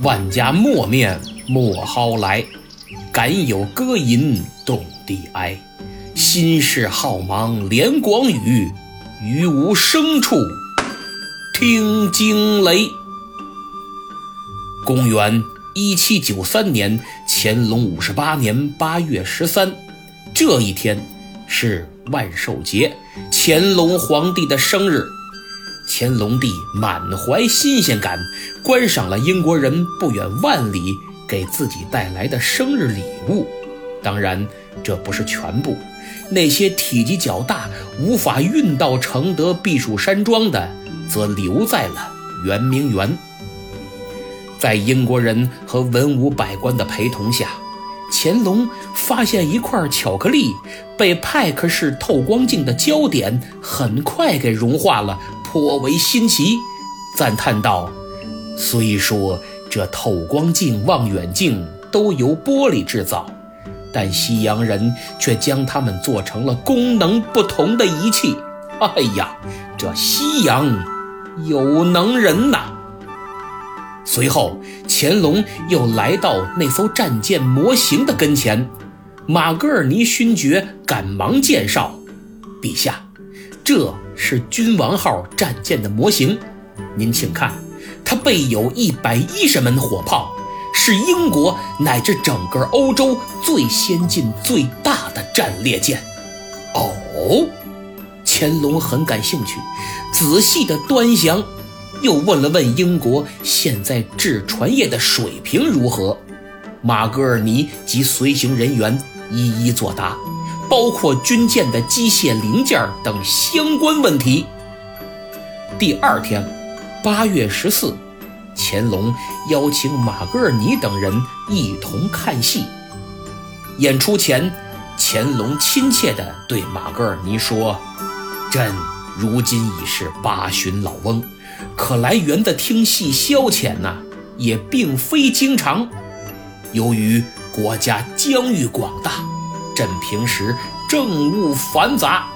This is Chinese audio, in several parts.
万家莫面莫蒿来，敢有歌吟动地哀。心事浩茫连广宇，于无声处听惊雷。公元一七九三年乾隆五十八年八月十三，这一天是万寿节，乾隆皇帝的生日。乾隆帝满怀新鲜感，观赏了英国人不远万里给自己带来的生日礼物。当然，这不是全部。那些体积较大、无法运到承德避暑山庄的，则留在了圆明园。在英国人和文武百官的陪同下，乾隆发现一块巧克力被派克式透光镜的焦点很快给融化了。颇为新奇，赞叹道：“虽说这透光镜、望远镜都由玻璃制造，但西洋人却将它们做成了功能不同的仪器。哎呀，这西洋有能人呐！”随后，乾隆又来到那艘战舰模型的跟前，马格尔尼勋爵赶忙介绍：“陛下。”这是君王号战舰的模型，您请看，它备有一百一十门火炮，是英国乃至整个欧洲最先进、最大的战列舰。哦，乾隆很感兴趣，仔细的端详，又问了问英国现在制船业的水平如何。马格尔尼及随行人员一一作答。包括军舰的机械零件等相关问题。第二天，八月十四，乾隆邀请马格尔尼等人一同看戏。演出前，乾隆亲切地对马格尔尼说：“朕如今已是八旬老翁，可来园子听戏消遣呐，也并非经常。由于国家疆域广大。”朕平时政务繁杂，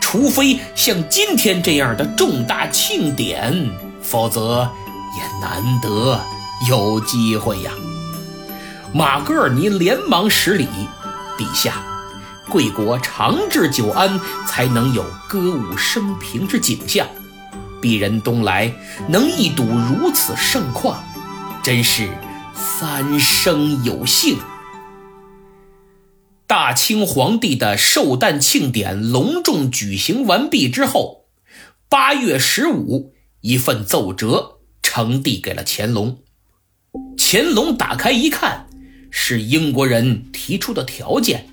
除非像今天这样的重大庆典，否则也难得有机会呀。马格尔尼连忙施礼：“陛下，贵国长治久安，才能有歌舞升平之景象。鄙人东来，能一睹如此盛况，真是三生有幸。”大清皇帝的寿诞庆典隆重举行完毕之后，八月十五，一份奏折呈递给了乾隆。乾隆打开一看，是英国人提出的条件：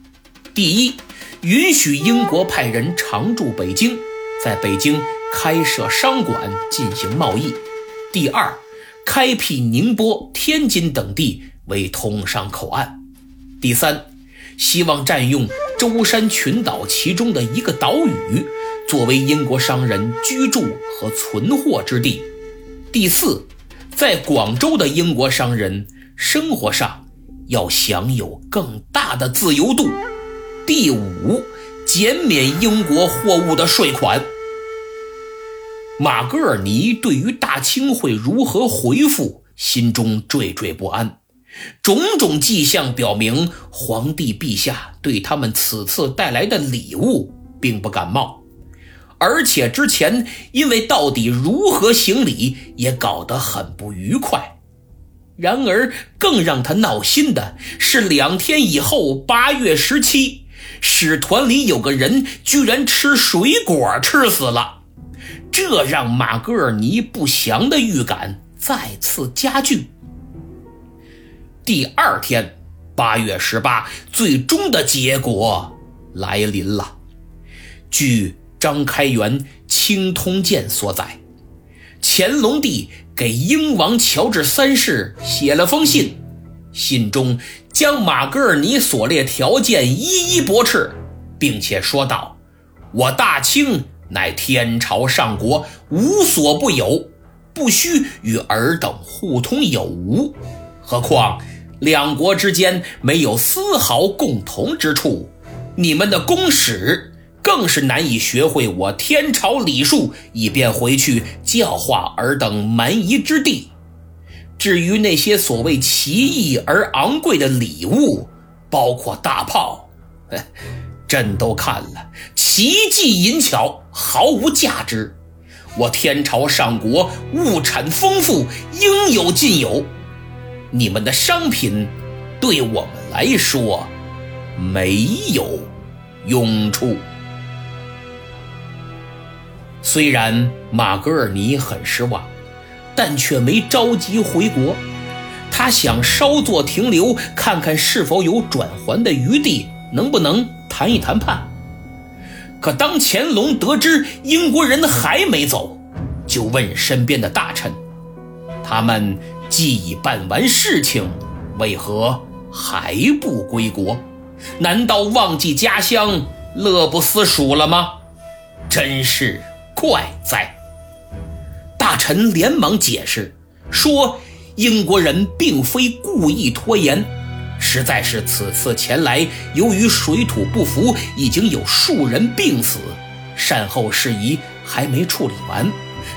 第一，允许英国派人常驻北京，在北京开设商馆进行贸易；第二，开辟宁波、天津等地为通商口岸；第三。希望占用舟山群岛其中的一个岛屿，作为英国商人居住和存货之地。第四，在广州的英国商人生活上要享有更大的自由度。第五，减免英国货物的税款。马格尔尼对于大清会如何回复，心中惴惴不安。种种迹象表明，皇帝陛下对他们此次带来的礼物并不感冒，而且之前因为到底如何行礼也搞得很不愉快。然而，更让他闹心的是，两天以后，八月十七，使团里有个人居然吃水果吃死了，这让马格尔尼不祥的预感再次加剧。第二天，八月十八，最终的结果来临了。据张开元《清通鉴》所载，乾隆帝给英王乔治三世写了封信，信中将马格尔尼所列条件一一驳斥，并且说道：“我大清乃天朝上国，无所不有，不需与尔等互通有无。何况。”两国之间没有丝毫共同之处，你们的公使更是难以学会我天朝礼数，以便回去教化尔等蛮夷之地。至于那些所谓奇异而昂贵的礼物，包括大炮，朕都看了，奇技淫巧，毫无价值。我天朝上国物产丰富，应有尽有。你们的商品，对我们来说，没有用处。虽然马格尔尼很失望，但却没着急回国。他想稍作停留，看看是否有转圜的余地，能不能谈一谈判。可当乾隆得知英国人还没走，就问身边的大臣：“他们既已办完事情，为何还不归国？难道忘记家乡，乐不思蜀了吗？”真是怪哉！大臣连忙解释说。英国人并非故意拖延，实在是此次前来，由于水土不服，已经有数人病死，善后事宜还没处理完，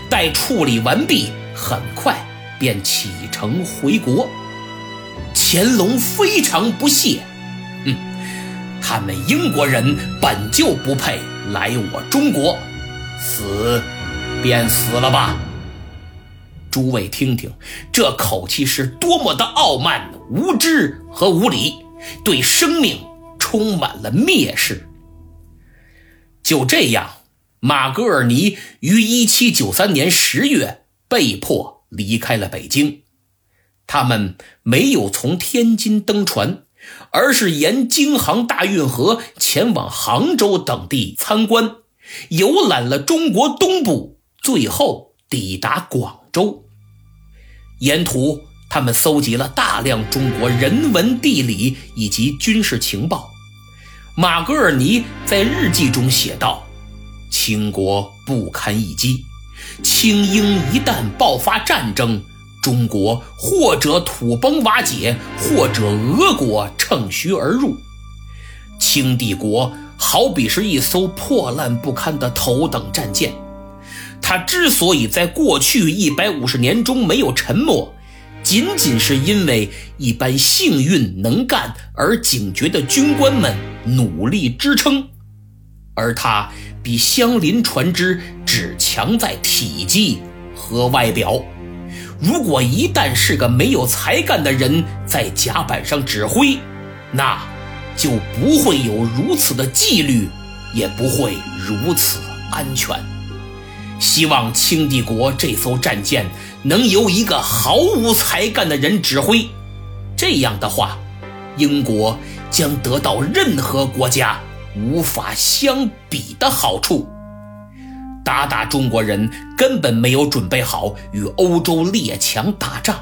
待处理完毕，很快便启程回国。乾隆非常不屑，嗯，他们英国人本就不配来我中国，死便死了吧。诸位听听，这口气是多么的傲慢、无知和无礼，对生命充满了蔑视。就这样，马格尔尼于1793年10月被迫离开了北京。他们没有从天津登船，而是沿京杭大运河前往杭州等地参观，游览了中国东部，最后抵达广。州，沿途他们搜集了大量中国人文地理以及军事情报。马格尔尼在日记中写道：“清国不堪一击，清英一旦爆发战争，中国或者土崩瓦解，或者俄国乘虚而入。清帝国好比是一艘破烂不堪的头等战舰。”它之所以在过去一百五十年中没有沉没，仅仅是因为一般幸运、能干而警觉的军官们努力支撑，而他比相邻船只只强在体积和外表。如果一旦是个没有才干的人在甲板上指挥，那就不会有如此的纪律，也不会如此安全。希望清帝国这艘战舰能由一个毫无才干的人指挥，这样的话，英国将得到任何国家无法相比的好处。鞑靼中国人根本没有准备好与欧洲列强打仗，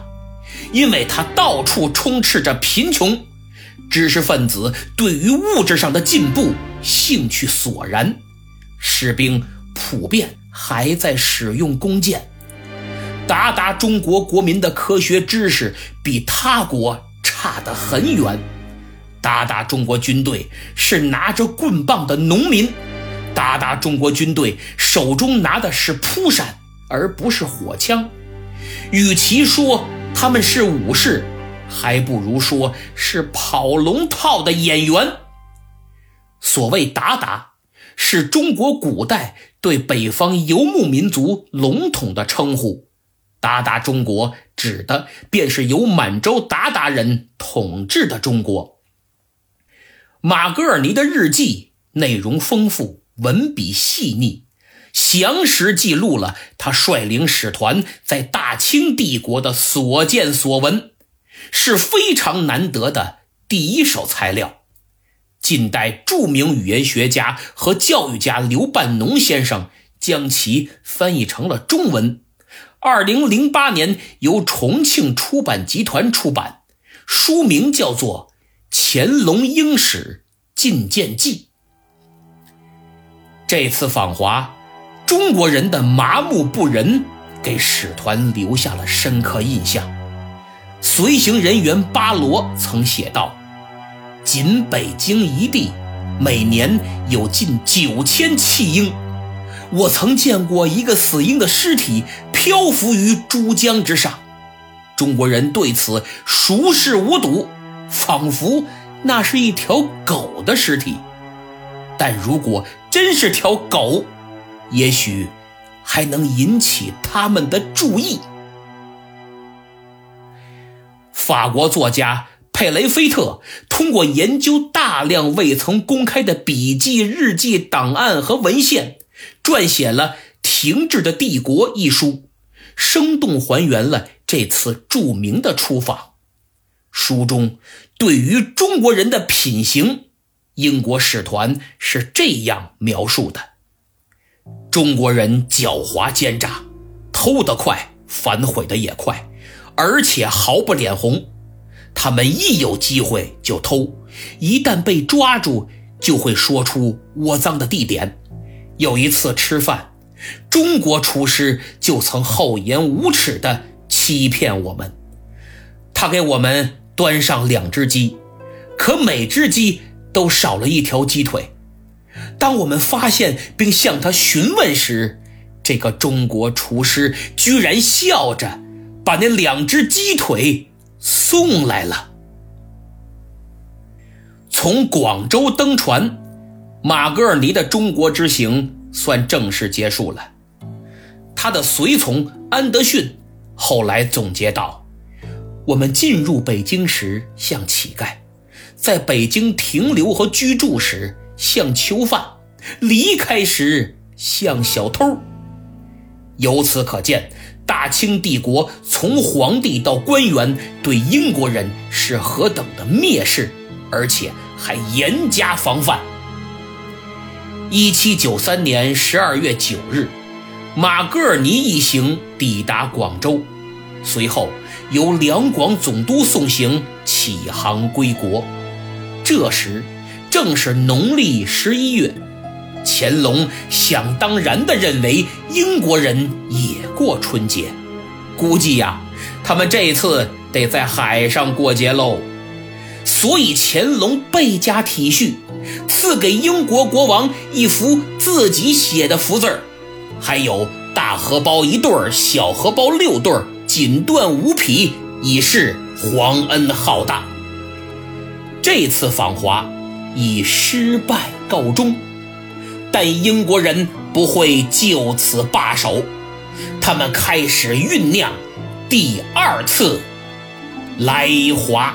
因为他到处充斥着贫穷，知识分子对于物质上的进步兴趣索然，士兵普遍。还在使用弓箭，鞑靼中国国民的科学知识比他国差得很远。鞑靼中国军队是拿着棍棒的农民，鞑靼中国军队手中拿的是扑扇，而不是火枪。与其说他们是武士，还不如说是跑龙套的演员。所谓鞑靼，是中国古代。对北方游牧民族笼统的称呼，鞑靼中国指的便是由满洲鞑靼人统治的中国。马格尔尼的日记内容丰富，文笔细腻，详实记录了他率领使团在大清帝国的所见所闻，是非常难得的第一手材料。近代著名语言学家和教育家刘半农先生将其翻译成了中文。二零零八年由重庆出版集团出版，书名叫做《乾隆英史进谏记》。这次访华，中国人的麻木不仁给使团留下了深刻印象。随行人员巴罗曾写道。仅北京一地，每年有近九千弃婴。我曾见过一个死婴的尸体漂浮于珠江之上。中国人对此熟视无睹，仿佛那是一条狗的尸体。但如果真是条狗，也许还能引起他们的注意。法国作家佩雷菲特通过研究大量未曾公开的笔记、日记、档案和文献，撰写了《停滞的帝国》一书，生动还原了这次著名的出访。书中对于中国人的品行，英国使团是这样描述的：中国人狡猾奸诈，偷得快，反悔的也快。而且毫不脸红，他们一有机会就偷，一旦被抓住，就会说出窝赃的地点。有一次吃饭，中国厨师就曾厚颜无耻地欺骗我们。他给我们端上两只鸡，可每只鸡都少了一条鸡腿。当我们发现并向他询问时，这个中国厨师居然笑着。把那两只鸡腿送来了。从广州登船，马格尔尼的中国之行算正式结束了。他的随从安德逊后来总结道：“我们进入北京时像乞丐，在北京停留和居住时像囚犯，离开时像小偷。”由此可见。大清帝国从皇帝到官员对英国人是何等的蔑视，而且还严加防范。一七九三年十二月九日，马格尔尼一行抵达广州，随后由两广总督送行，启航归国。这时正是农历十一月。乾隆想当然地认为英国人也过春节，估计呀，他们这次得在海上过节喽。所以乾隆倍加体恤，赐给英国国王一幅自己写的福字儿，还有大荷包一对儿，小荷包六对儿，锦缎五匹，以示皇恩浩大。这次访华以失败告终。但英国人不会就此罢手，他们开始酝酿第二次来华。